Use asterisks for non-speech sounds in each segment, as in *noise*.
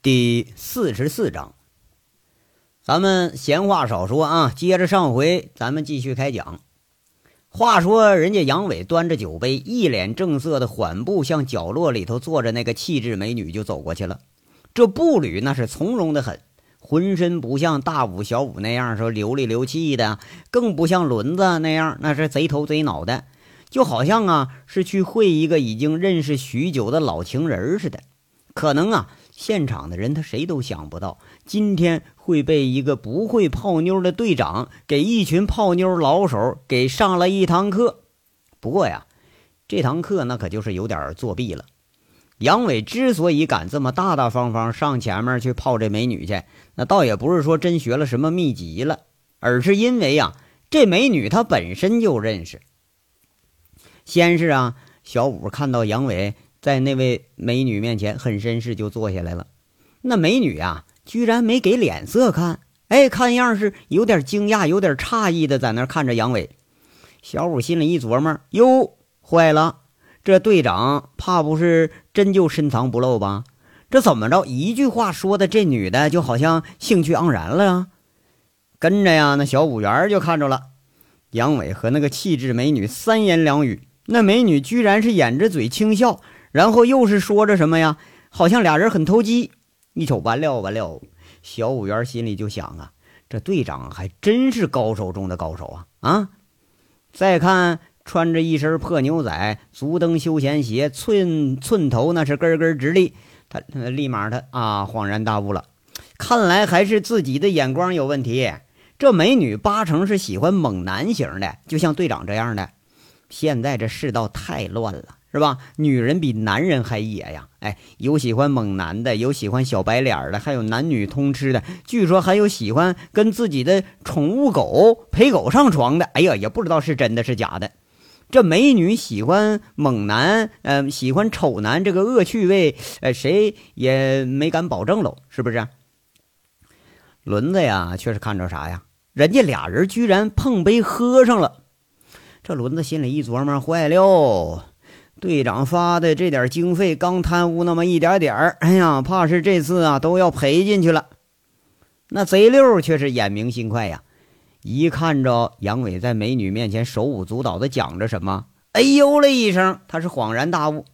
第四十四章，咱们闲话少说啊，接着上回，咱们继续开讲。话说，人家杨伟端着酒杯，一脸正色的缓步向角落里头坐着那个气质美女就走过去了。这步履那是从容的很，浑身不像大武、小武那样说流里流气的，更不像轮子那样那是贼头贼脑的，就好像啊是去会一个已经认识许久的老情人似的。可能啊。现场的人他谁都想不到，今天会被一个不会泡妞的队长给一群泡妞老手给上了一堂课。不过呀，这堂课那可就是有点作弊了。杨伟之所以敢这么大大方方上前面去泡这美女去，那倒也不是说真学了什么秘籍了，而是因为呀，这美女她本身就认识。先是啊，小五看到杨伟。在那位美女面前，很绅士就坐下来了。那美女啊，居然没给脸色看，哎，看样是有点惊讶、有点诧异的，在那看着杨伟。小五心里一琢磨：哟，坏了，这队长怕不是真就深藏不露吧？这怎么着？一句话说的，这女的就好像兴趣盎然了呀。跟着呀，那小五元就看着了杨伟和那个气质美女三言两语，那美女居然是掩着嘴轻笑。然后又是说着什么呀？好像俩人很投机。一瞅完了完了，小五元心里就想啊，这队长还真是高手中的高手啊啊！再看穿着一身破牛仔，足蹬休闲鞋，寸寸头那是根根直立，他立马他啊恍然大悟了，看来还是自己的眼光有问题。这美女八成是喜欢猛男型的，就像队长这样的。现在这世道太乱了。是吧？女人比男人还野呀！哎，有喜欢猛男的，有喜欢小白脸的，还有男女通吃的。据说还有喜欢跟自己的宠物狗陪狗上床的。哎呀，也不知道是真的是假的。这美女喜欢猛男，呃，喜欢丑男，这个恶趣味，呃，谁也没敢保证喽，是不是？轮子呀，却是看着啥呀？人家俩人居然碰杯喝上了。这轮子心里一琢磨，坏了。队长发的这点经费刚贪污那么一点点儿，哎呀，怕是这次啊都要赔进去了。那贼六却是眼明心快呀，一看着杨伟在美女面前手舞足蹈的讲着什么，哎呦了一声，他是恍然大悟，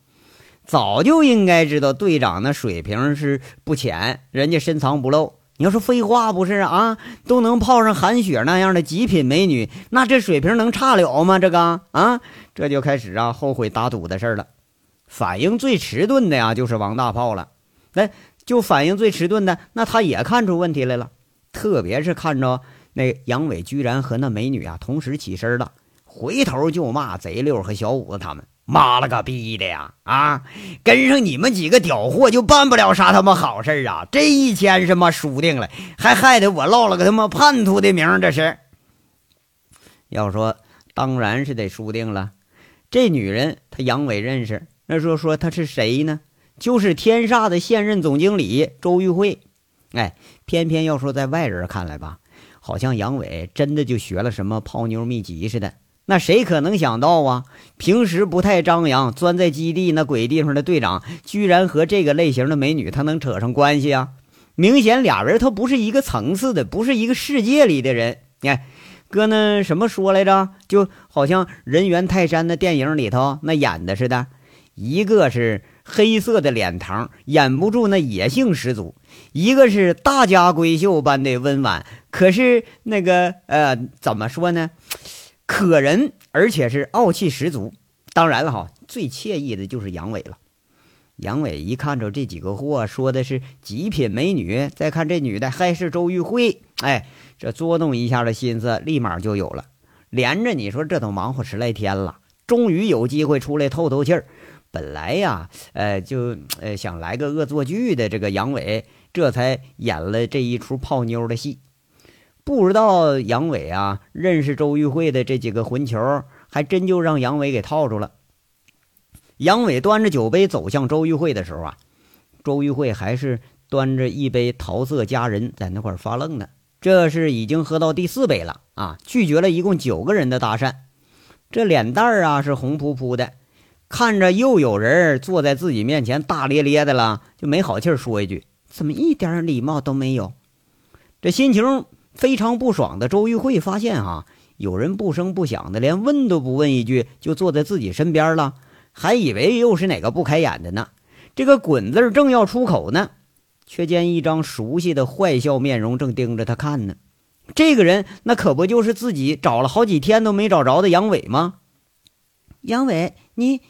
早就应该知道队长那水平是不浅，人家深藏不露。你要说废话不是啊？都能泡上韩雪那样的极品美女，那这水平能差了吗？这个啊，这就开始啊后悔打赌的事了。反应最迟钝的呀，就是王大炮了。哎，就反应最迟钝的，那他也看出问题来了。特别是看着那杨伟居然和那美女啊同时起身了，回头就骂贼六和小五子他们。妈了个逼的呀！啊，跟上你们几个屌货就办不了啥他妈好事啊！这一签是妈输定了，还害得我落了个他妈叛徒的名。这是要说，当然是得输定了。这女人，她杨伟认识。那说说她是谁呢？就是天煞的现任总经理周玉慧。哎，偏偏要说在外人看来吧，好像杨伟真的就学了什么泡妞秘籍似的。那谁可能想到啊？平时不太张扬、钻在基地那鬼地方的队长，居然和这个类型的美女他能扯上关系啊？明显俩人他不是一个层次的，不是一个世界里的人。你看，哥那什么说来着？就好像人猿泰山的电影里头那演的似的，一个是黑色的脸膛，掩不住那野性十足；一个是大家闺秀般的温婉，可是那个呃，怎么说呢？可人，而且是傲气十足。当然了，哈，最惬意的就是杨伟了。杨伟一看着这几个货，说的是极品美女，再看这女的还是周玉慧，哎，这作弄一下的心思立马就有了。连着你说这都忙活十来天了，终于有机会出来透透气儿。本来呀，呃，就呃想来个恶作剧的，这个杨伟这才演了这一出泡妞的戏。不知道杨伟啊，认识周玉慧的这几个混球，还真就让杨伟给套住了。杨伟端着酒杯走向周玉慧的时候啊，周玉慧还是端着一杯桃色佳人在那块发愣呢。这是已经喝到第四杯了啊，拒绝了一共九个人的搭讪，这脸蛋儿啊是红扑扑的，看着又有人坐在自己面前大咧咧的了，就没好气说一句：“怎么一点礼貌都没有？这心情非常不爽的周玉慧发现啊，有人不声不响的，连问都不问一句，就坐在自己身边了，还以为又是哪个不开眼的呢。这个“滚”字正要出口呢，却见一张熟悉的坏笑面容正盯着他看呢。这个人那可不就是自己找了好几天都没找着的杨伟吗？杨伟，你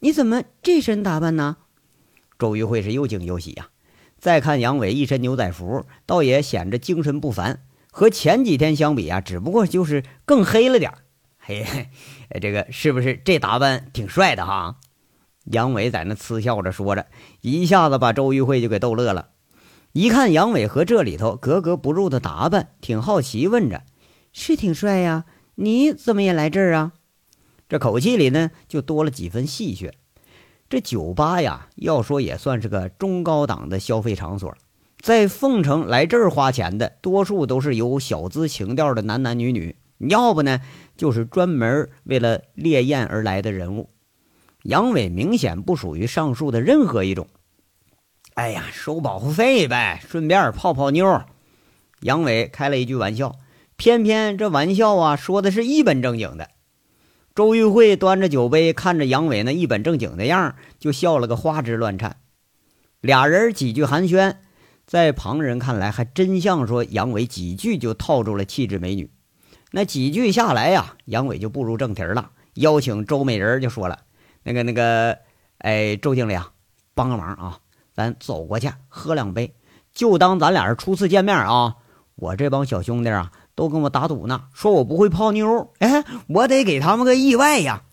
你怎么这身打扮呢？周玉慧是又惊又喜呀。再看杨伟一身牛仔服，倒也显着精神不凡。和前几天相比啊，只不过就是更黑了点嘿，这个是不是这打扮挺帅的哈？杨伟在那嗤笑着说着，一下子把周玉慧就给逗乐了。一看杨伟和这里头格格不入的打扮，挺好奇，问着：“是挺帅呀？你怎么也来这儿啊？”这口气里呢，就多了几分戏谑。这酒吧呀，要说也算是个中高档的消费场所，在凤城来这儿花钱的，多数都是有小资情调的男男女女，要不呢，就是专门为了猎艳而来的人物。杨伟明显不属于上述的任何一种。哎呀，收保护费呗，顺便泡泡妞。杨伟开了一句玩笑，偏偏这玩笑啊，说的是一本正经的。周玉慧端着酒杯，看着杨伟那一本正经的样就笑了个花枝乱颤。俩人几句寒暄，在旁人看来，还真像说杨伟几句就套住了气质美女。那几句下来呀，杨伟就步入正题了，邀请周美人就说了：“那个那个，哎，周经理啊，帮个忙啊。”咱走过去喝两杯，就当咱俩是初次见面啊！我这帮小兄弟啊，都跟我打赌呢，说我不会泡妞，哎，我得给他们个意外呀！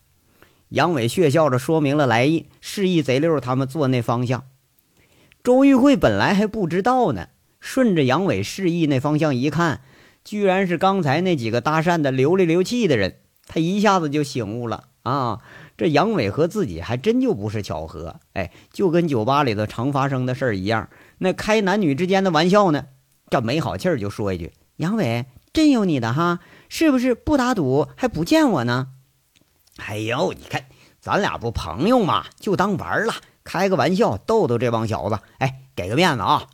杨伟血笑着说明了来意，示意贼溜他们坐那方向。周玉慧本来还不知道呢，顺着杨伟示意那方向一看，居然是刚才那几个搭讪的流里流气的人，他一下子就醒悟了啊！这杨伟和自己还真就不是巧合，哎，就跟酒吧里头常发生的事儿一样，那开男女之间的玩笑呢。这没好气儿就说一句：“杨伟，真有你的哈，是不是不打赌还不见我呢？”哎呦，你看咱俩不朋友嘛，就当玩了，开个玩笑逗逗这帮小子，哎，给个面子啊！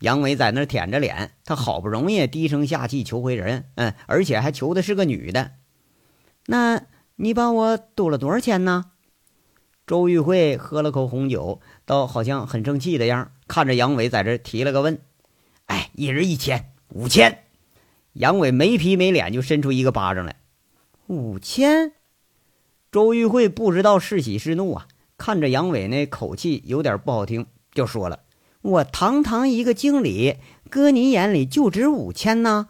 杨伟在那舔着脸，他好不容易低声下气求回人，嗯，而且还求的是个女的，那。你帮我赌了多少钱呢？周玉慧喝了口红酒，倒好像很生气的样看着杨伟在这提了个问：“哎，一人一千，五千。”杨伟没皮没脸就伸出一个巴掌来：“五千！”周玉慧不知道是喜是怒啊，看着杨伟那口气有点不好听，就说了：“我堂堂一个经理，搁你眼里就值五千呢？”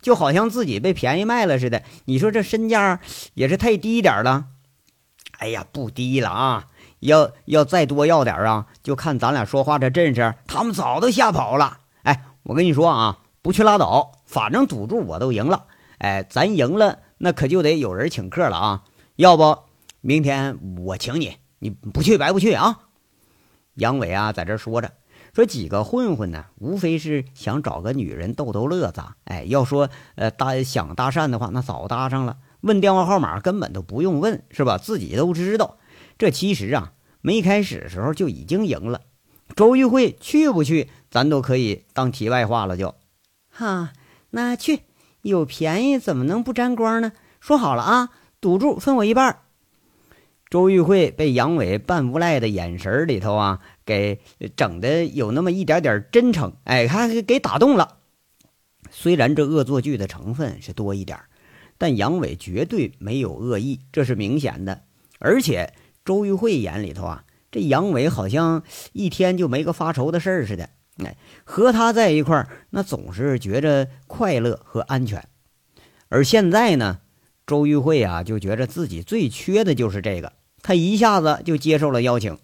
就好像自己被便宜卖了似的，你说这身价也是太低点了。哎呀，不低了啊！要要再多要点啊，就看咱俩说话这阵势，他们早都吓跑了。哎，我跟你说啊，不去拉倒，反正赌注我都赢了。哎，咱赢了，那可就得有人请客了啊！要不明天我请你，你不去白不去啊！杨伟啊，在这说着。说几个混混呢，无非是想找个女人逗逗乐子。哎，要说呃搭想搭讪的话，那早搭上了。问电话号码根本都不用问，是吧？自己都知道。这其实啊，没开始的时候就已经赢了。周玉慧去不去，咱都可以当题外话了。就，哈，那去有便宜怎么能不沾光呢？说好了啊，赌注分我一半。周玉慧被杨伟半无赖的眼神里头啊。给整的有那么一点点真诚，哎，还给打动了。虽然这恶作剧的成分是多一点但杨伟绝对没有恶意，这是明显的。而且周玉慧眼里头啊，这杨伟好像一天就没个发愁的事儿似的。哎，和他在一块儿，那总是觉着快乐和安全。而现在呢，周玉慧啊，就觉着自己最缺的就是这个，他一下子就接受了邀请。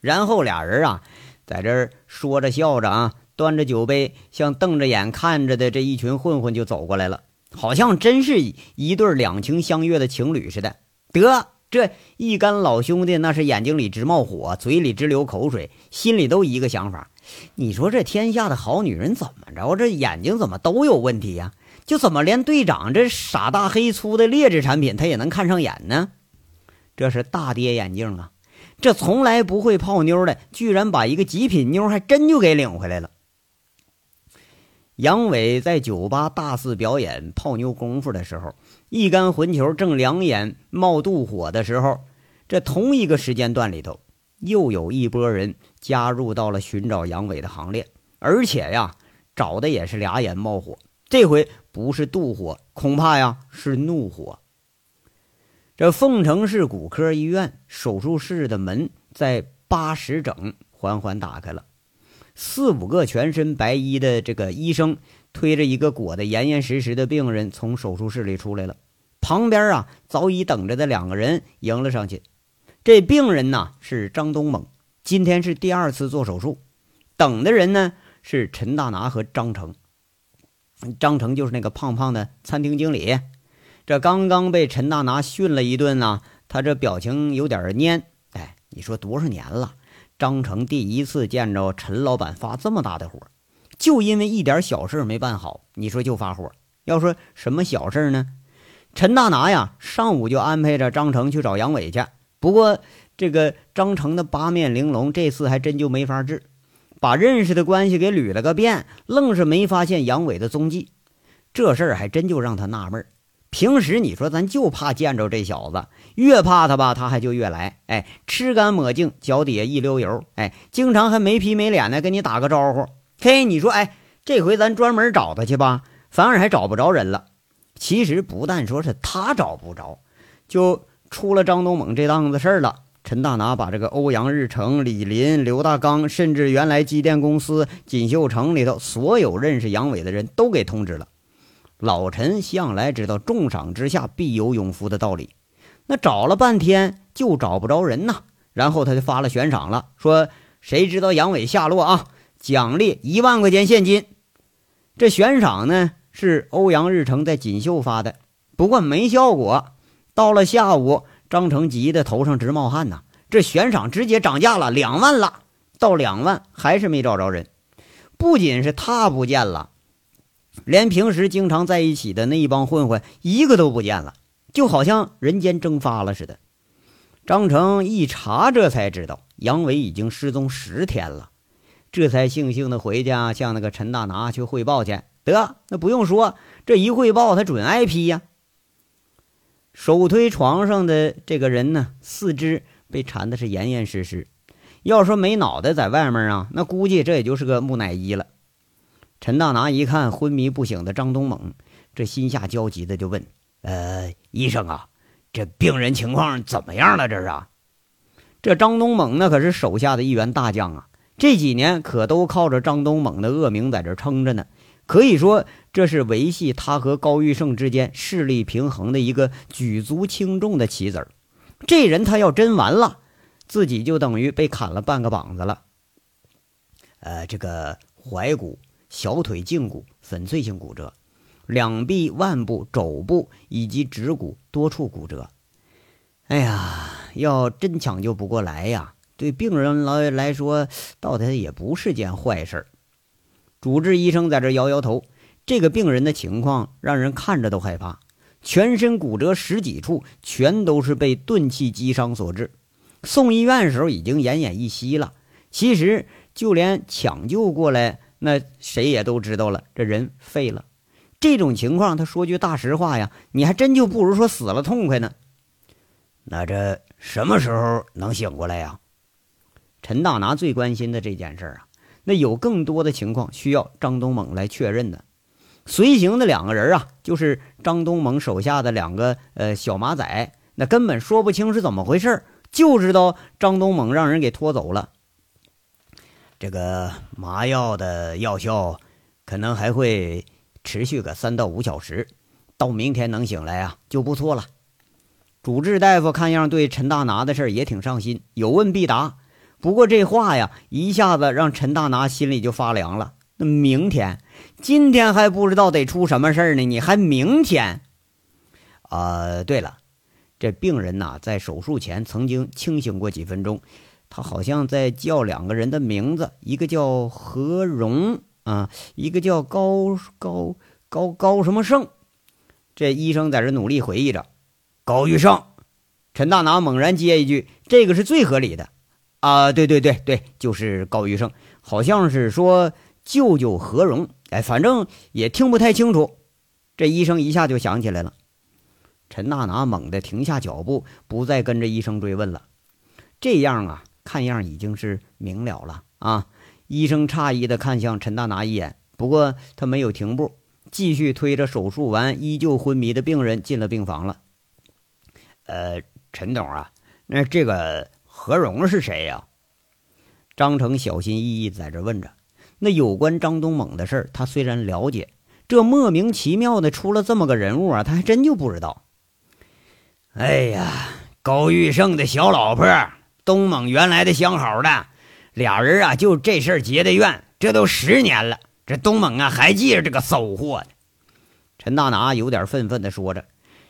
然后俩人啊，在这儿说着笑着啊，端着酒杯，像瞪着眼看着的这一群混混就走过来了，好像真是一对两情相悦的情侣似的。得，这一干老兄弟那是眼睛里直冒火，嘴里直流口水，心里都一个想法：你说这天下的好女人怎么着？这眼睛怎么都有问题呀？就怎么连队长这傻大黑粗的劣质产品他也能看上眼呢？这是大跌眼镜啊！这从来不会泡妞的，居然把一个极品妞还真就给领回来了。杨伟在酒吧大肆表演泡妞功夫的时候，一干混球正两眼冒妒火的时候，这同一个时间段里头，又有一波人加入到了寻找杨伟的行列，而且呀，找的也是俩眼冒火，这回不是妒火，恐怕呀是怒火。这凤城市骨科医院手术室的门在八时整缓缓打开了。四五个全身白衣的这个医生推着一个裹得严严实实的病人从手术室里出来了，旁边啊早已等着的两个人迎了上去。这病人呐是张东猛，今天是第二次做手术。等的人呢是陈大拿和张成。张成就是那个胖胖的餐厅经理，这刚刚被陈大拿训了一顿呢，他这表情有点蔫。哎，你说多少年了？张成第一次见着陈老板发这么大的火，就因为一点小事没办好，你说就发火。要说什么小事呢？陈大拿呀，上午就安排着张成去找杨伟去。不过这个张成的八面玲珑，这次还真就没法治，把认识的关系给捋了个遍，愣是没发现杨伟的踪迹。这事儿还真就让他纳闷。平时你说咱就怕见着这小子，越怕他吧，他还就越来。哎，吃干抹净，脚底下一溜油。哎，经常还没皮没脸的跟你打个招呼。嘿，你说，哎，这回咱专门找他去吧，反而还找不着人了。其实不但说是他找不着，就出了张东猛这档子事儿了。陈大拿把这个欧阳日成、李林、刘大刚，甚至原来机电公司锦绣城里头所有认识杨伟的人都给通知了。老陈向来知道重赏之下必有勇夫的道理，那找了半天就找不着人呐。然后他就发了悬赏了，说谁知道杨伟下落啊，奖励一万块钱现金。这悬赏呢是欧阳日成在锦绣发的，不过没效果。到了下午，张成急得头上直冒汗呐，这悬赏直接涨价了，两万了。到两万还是没找着人，不仅是他不见了。连平时经常在一起的那一帮混混一个都不见了，就好像人间蒸发了似的。张成一查，这才知道杨伟已经失踪十天了，这才悻悻的回家向那个陈大拿去汇报去。得，那不用说，这一汇报他准挨批呀。手推床上的这个人呢，四肢被缠的是严严实实，要说没脑袋在外面啊，那估计这也就是个木乃伊了。陈大拿一看昏迷不醒的张东猛，这心下焦急的就问：“呃，医生啊，这病人情况怎么样了？这是？”啊？”这张东猛那可是手下的一员大将啊，这几年可都靠着张东猛的恶名在这撑着呢。可以说，这是维系他和高玉胜之间势力平衡的一个举足轻重的棋子儿。这人他要真完了，自己就等于被砍了半个膀子了。呃，这个怀古。小腿胫骨粉碎性骨折，两臂、腕部、肘部以及指骨多处骨折。哎呀，要真抢救不过来呀，对病人来来说，倒他也不是件坏事。主治医生在这摇摇头，这个病人的情况让人看着都害怕，全身骨折十几处，全都是被钝器击伤所致。送医院的时候已经奄奄一息了。其实就连抢救过来。那谁也都知道了，这人废了。这种情况，他说句大实话呀，你还真就不如说死了痛快呢。那这什么时候能醒过来呀？陈大拿最关心的这件事啊，那有更多的情况需要张东猛来确认的。随行的两个人啊，就是张东猛手下的两个呃小马仔，那根本说不清是怎么回事，就知道张东猛让人给拖走了。这个麻药的药效可能还会持续个三到五小时，到明天能醒来啊就不错了。主治大夫看样对陈大拿的事也挺上心，有问必答。不过这话呀，一下子让陈大拿心里就发凉了。那明天，今天还不知道得出什么事儿呢，你还明天？啊，对了，这病人呐，在手术前曾经清醒过几分钟。他好像在叫两个人的名字，一个叫何荣啊，一个叫高高高高什么胜。这医生在这努力回忆着：高玉胜，陈大拿猛然接一句：“这个是最合理的。”啊，对对对对，就是高玉胜，好像是说舅舅何荣，哎，反正也听不太清楚。这医生一下就想起来了。陈大拿猛地停下脚步，不再跟着医生追问了。这样啊，看样已经是明了了啊。医生诧异地看向陈大拿一眼，不过他没有停步，继续推着手术完依旧昏迷的病人进了病房了。呃，陈董啊，那这个。何荣是谁呀？张成小心翼翼在这问着。那有关张东猛的事儿，他虽然了解，这莫名其妙的出了这么个人物啊，他还真就不知道。哎呀，高玉胜的小老婆，东猛原来的相好的，俩人啊，就这事儿结的怨，这都十年了，这东猛啊还记着这个骚货呢。陈大拿有点愤愤的说着：“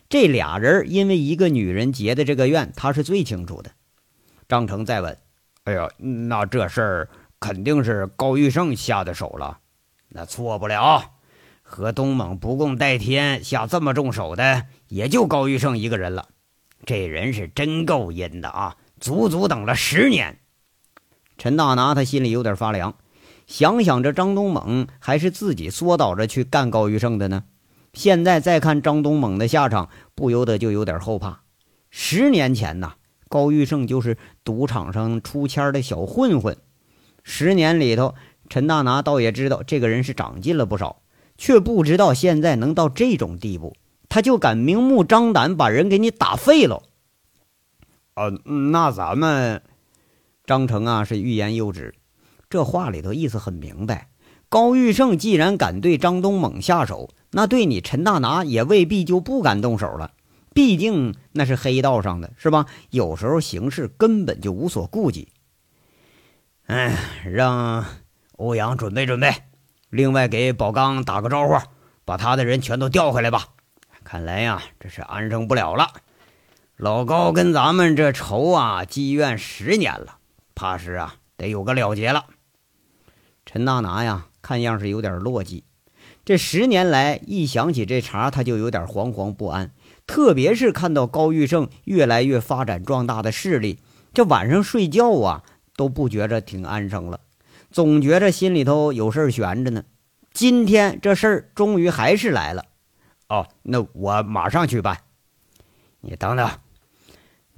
这俩人因为一个女人结的这个怨，他是最清楚的。”张成再问：“哎呀，那这事儿肯定是高玉胜下的手了，那错不了。和东猛不共戴天，下这么重手的，也就高玉胜一个人了。这人是真够阴的啊，足足等了十年。”陈大拿他心里有点发凉，想想这张东猛还是自己缩倒着去干高玉胜的呢，现在再看张东猛的下场，不由得就有点后怕。十年前呐。高玉胜就是赌场上出签的小混混，十年里头，陈大拿倒也知道这个人是长进了不少，却不知道现在能到这种地步，他就敢明目张胆把人给你打废了。啊，那咱们张成啊是欲言又止，这话里头意思很明白，高玉胜既然敢对张东猛下手，那对你陈大拿也未必就不敢动手了。毕竟那是黑道上的，是吧？有时候行事根本就无所顾忌。哎，让欧阳准备准备，另外给宝刚打个招呼，把他的人全都调回来吧。看来呀，这是安生不了了。老高跟咱们这仇啊积怨十年了，怕是啊得有个了结了。陈大拿呀，看样是有点落寂。这十年来，一想起这茬，他就有点惶惶不安。特别是看到高玉胜越来越发展壮大的势力，这晚上睡觉啊都不觉着挺安生了，总觉着心里头有事悬着呢。今天这事儿终于还是来了，哦，那我马上去办。你等等，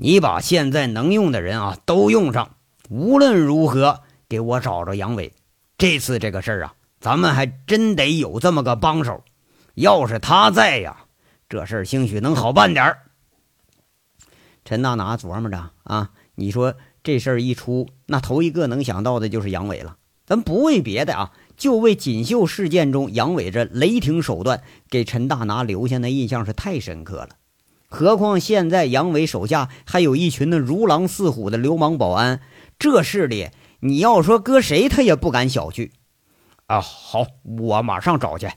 你把现在能用的人啊都用上，无论如何给我找着杨伟。这次这个事儿啊，咱们还真得有这么个帮手，要是他在呀。这事儿兴许能好办点儿。陈大拿琢磨着啊，你说这事儿一出，那头一个能想到的就是杨伟了。咱不为别的啊，就为锦绣事件中杨伟这雷霆手段给陈大拿留下的印象是太深刻了。何况现在杨伟手下还有一群那如狼似虎的流氓保安，这势力你要说搁谁他也不敢小觑。啊，好，我马上找去。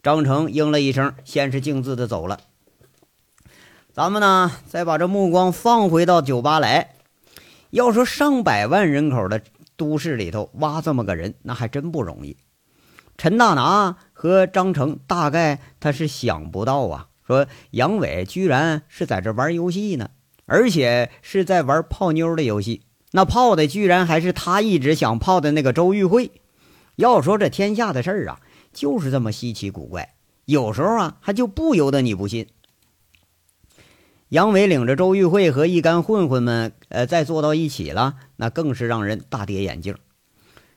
张成应了一声，先是径自的走了。咱们呢，再把这目光放回到酒吧来。要说上百万人口的都市里头挖这么个人，那还真不容易。陈大拿和张成大概他是想不到啊，说杨伟居然是在这玩游戏呢，而且是在玩泡妞的游戏。那泡的居然还是他一直想泡的那个周玉慧。要说这天下的事儿啊。就是这么稀奇古怪，有时候啊，还就不由得你不信。杨伟领着周玉慧和一干混混们，呃，再坐到一起了，那更是让人大跌眼镜。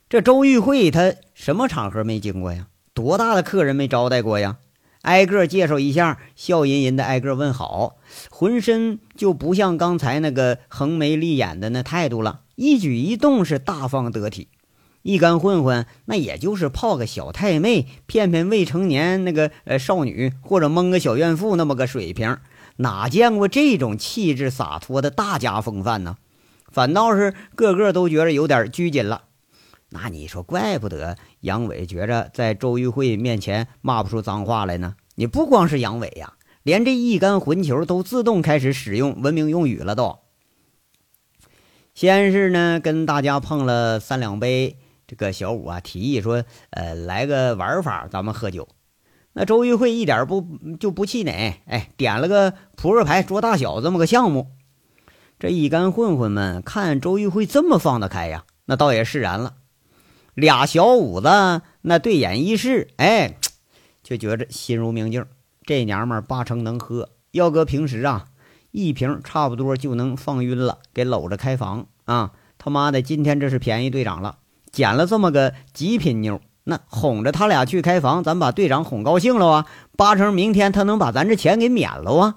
这周玉慧他什么场合没经过呀？多大的客人没招待过呀？挨个介绍一下，笑吟吟的挨个问好，浑身就不像刚才那个横眉立眼的那态度了，一举一动是大方得体。一干混混，那也就是泡个小太妹，骗骗未成年那个呃少女，或者蒙个小怨妇那么个水平，哪见过这种气质洒脱的大家风范呢？反倒是个个都觉得有点拘谨了。那你说，怪不得杨伟觉着在周玉慧面前骂不出脏话来呢？你不光是杨伟呀，连这一干混球都自动开始使用文明用语了。都先是呢，跟大家碰了三两杯。这个小五啊，提议说：“呃，来个玩法，咱们喝酒。”那周玉慧一点不就不气馁，哎，点了个扑克牌捉大小这么个项目。这一干混混们看周玉慧这么放得开呀，那倒也释然了。俩小五子那对眼一视，哎，*tsk* 就觉着心如明镜。这娘们八成能喝，要搁平时啊，一瓶差不多就能放晕了，给搂着开房啊！他妈的，今天这是便宜队长了，捡了这么个极品妞，那哄着他俩去开房，咱把队长哄高兴了啊！八成明天他能把咱这钱给免了啊！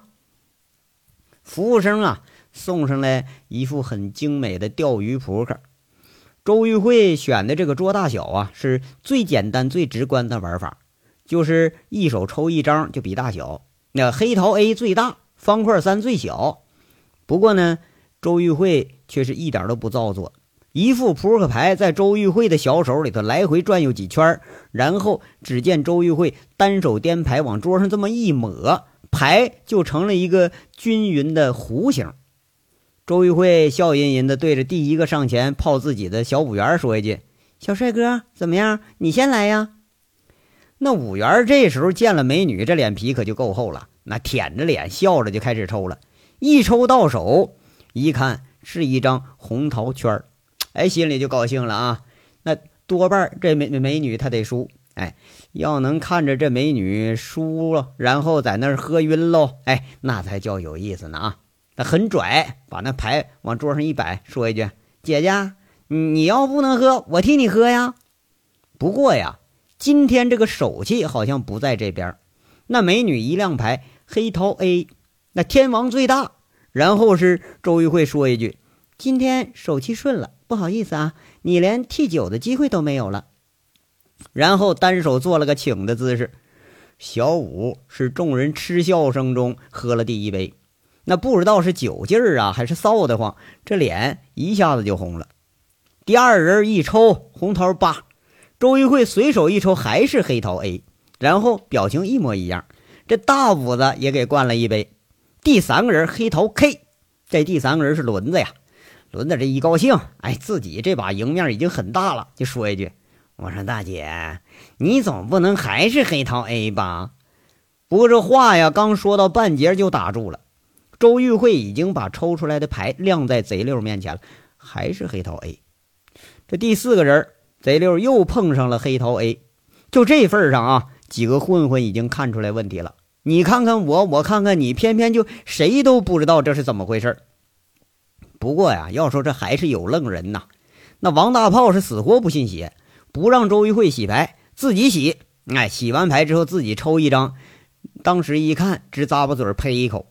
服务生啊，送上来一副很精美的钓鱼扑克。周玉慧选的这个桌大小啊，是最简单、最直观的玩法，就是一手抽一张就比大小。那黑桃 A 最大，方块三最小。不过呢，周玉慧却是一点都不造作，一副扑克牌在周玉慧的小手里头来回转悠几圈，然后只见周玉慧单手颠牌往桌上这么一抹，牌就成了一个均匀的弧形。周玉慧笑吟吟地对着第一个上前泡自己的小五元说一句：“小帅哥，怎么样？你先来呀。”那五元这时候见了美女，这脸皮可就够厚了，那舔着脸笑着就开始抽了。一抽到手，一看是一张红桃圈哎，心里就高兴了啊。那多半这美美女她得输，哎，要能看着这美女输了，然后在那儿喝晕喽，哎，那才叫有意思呢啊。他很拽，把那牌往桌上一摆，说一句：“姐姐，你要不能喝，我替你喝呀。”不过呀，今天这个手气好像不在这边。那美女一亮牌，黑桃 A，那天王最大。然后是周玉慧说一句：“今天手气顺了，不好意思啊，你连替酒的机会都没有了。”然后单手做了个请的姿势。小五是众人嗤笑声中喝了第一杯。那不知道是酒劲儿啊，还是臊得慌，这脸一下子就红了。第二人一抽红桃八，周玉慧随手一抽还是黑桃 A，然后表情一模一样。这大五子也给灌了一杯。第三个人黑桃 K，这第三个人是轮子呀。轮子这一高兴，哎，自己这把赢面已经很大了，就说一句：“我说大姐，你总不能还是黑桃 A 吧？”不过这话呀，刚说到半截就打住了。周玉慧已经把抽出来的牌亮在贼六面前了，还是黑桃 A。这第四个人，贼六又碰上了黑桃 A。就这份上啊，几个混混已经看出来问题了。你看看我，我看看你，偏偏就谁都不知道这是怎么回事。不过呀，要说这还是有愣人呐。那王大炮是死活不信邪，不让周玉慧洗牌，自己洗。哎，洗完牌之后自己抽一张，当时一看，直咂巴嘴呸一口。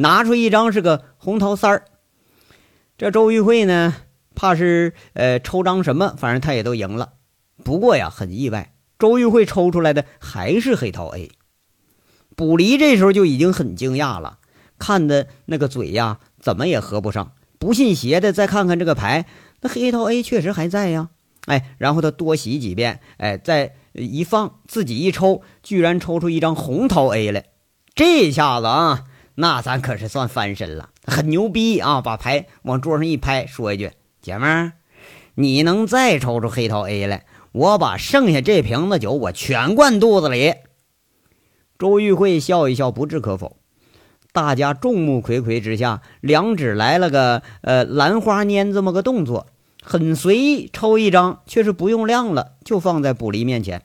拿出一张是个红桃三儿，这周玉慧呢，怕是呃抽张什么，反正他也都赢了。不过呀，很意外，周玉慧抽出来的还是黑桃 A。卜离这时候就已经很惊讶了，看的那个嘴呀，怎么也合不上。不信邪的再看看这个牌，那黑桃 A 确实还在呀。哎，然后他多洗几遍，哎，再一放，自己一抽，居然抽出一张红桃 A 来。这下子啊！那咱可是算翻身了，很牛逼啊！把牌往桌上一拍，说一句：“姐们儿，你能再抽出黑桃 A 来，我把剩下这瓶子酒我全灌肚子里。”周玉慧笑一笑，不置可否。大家众目睽睽之下，两指来了个呃兰花拈这么个动作，很随意，抽一张，却是不用亮了，就放在卜离面前。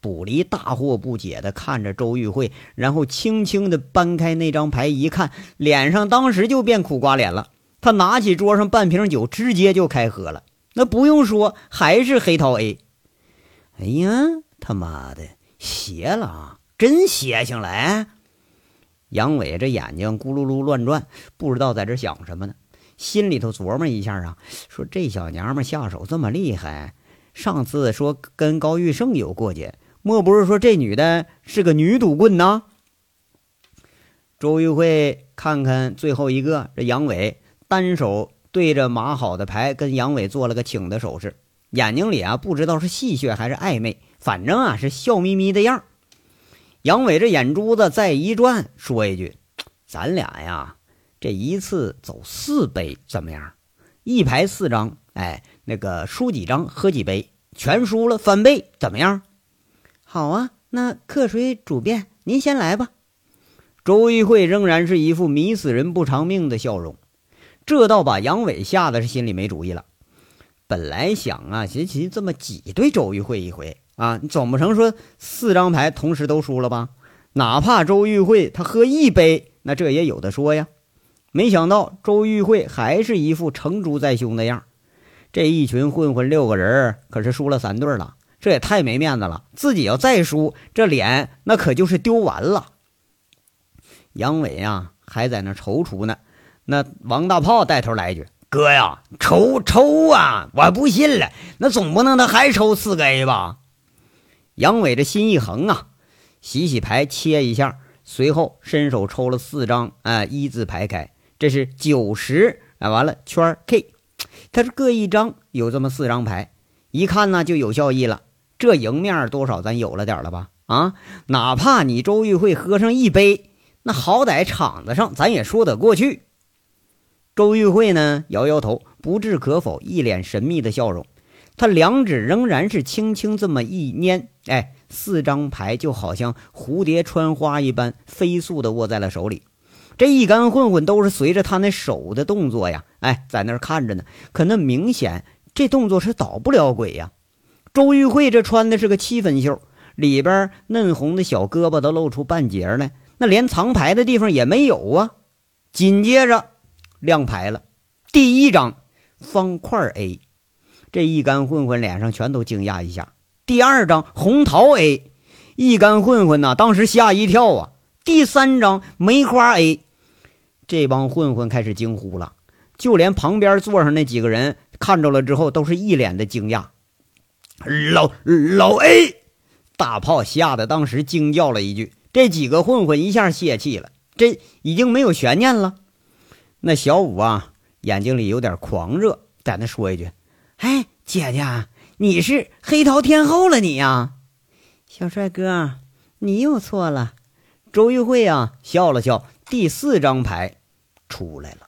卜离大惑不解地看着周玉慧，然后轻轻地搬开那张牌，一看，脸上当时就变苦瓜脸了。他拿起桌上半瓶酒，直接就开喝了。那不用说，还是黑桃 A。哎呀，他妈的，邪了啊！真邪性了！杨伟这眼睛咕噜噜乱转，不知道在这想什么呢，心里头琢磨一下啊，说这小娘们下手这么厉害，上次说跟高玉胜有过节。莫不是说这女的是个女赌棍呢？周玉慧看看最后一个，这杨伟单手对着码好的牌，跟杨伟做了个请的手势，眼睛里啊不知道是戏谑还是暧昧，反正啊是笑眯眯的样杨伟这眼珠子再一转，说一句：“ *tsk* 咱俩呀，这一次走四杯怎么样？一排四张，哎，那个输几张喝几杯，全输了翻倍，怎么样？”好啊，那客随主便，您先来吧。周玉慧仍然是一副迷死人不偿命的笑容。这倒把杨伟吓得是心里没主意了。本来想啊，其实这么挤兑周玉慧一回啊，总不成说四张牌同时都输了吧？哪怕周玉慧她喝一杯，那这也有的说呀。没想到周玉慧还是一副成竹在胸的样这一群混混六个人可是输了三对了，这也太没面子了。自己要再输，这脸那可就是丢完了。杨伟啊，还在那踌躇呢。那王大炮带头来一句。哥呀，抽抽啊！我不信了，那总不能他还抽四个 A 吧？杨伟这心一横啊，洗洗牌，切一下，随后伸手抽了四张，啊，一字排开，这是九十，啊，完了圈 K，他是各一张，有这么四张牌，一看呢就有效益了，这赢面多少咱有了点了吧？啊，哪怕你周玉慧喝上一杯，那好歹场子上咱也说得过去。周玉慧呢，摇摇头，不置可否，一脸神秘的笑容。他两指仍然是轻轻这么一捏，哎，四张牌就好像蝴蝶穿花一般，飞速的握在了手里。这一干混混都是随着他那手的动作呀，哎，在那儿看着呢。可那明显这动作是倒不了鬼呀。周玉慧这穿的是个七分袖，里边嫩红的小胳膊都露出半截来，那连藏牌的地方也没有啊。紧接着。亮牌了，第一张方块 A，这一干混混脸上全都惊讶一下。第二张红桃 A，一干混混呐，当时吓一跳啊。第三张梅花 A，这帮混混开始惊呼了，就连旁边座上那几个人看着了之后，都是一脸的惊讶。老老 A，大炮吓得当时惊叫了一句，这几个混混一下泄气了，这已经没有悬念了。那小五啊，眼睛里有点狂热，在那说一句：“哎，姐姐，你是黑桃天后了，你呀，小帅哥，你又错了。”周玉慧啊，笑了笑，第四张牌出来了。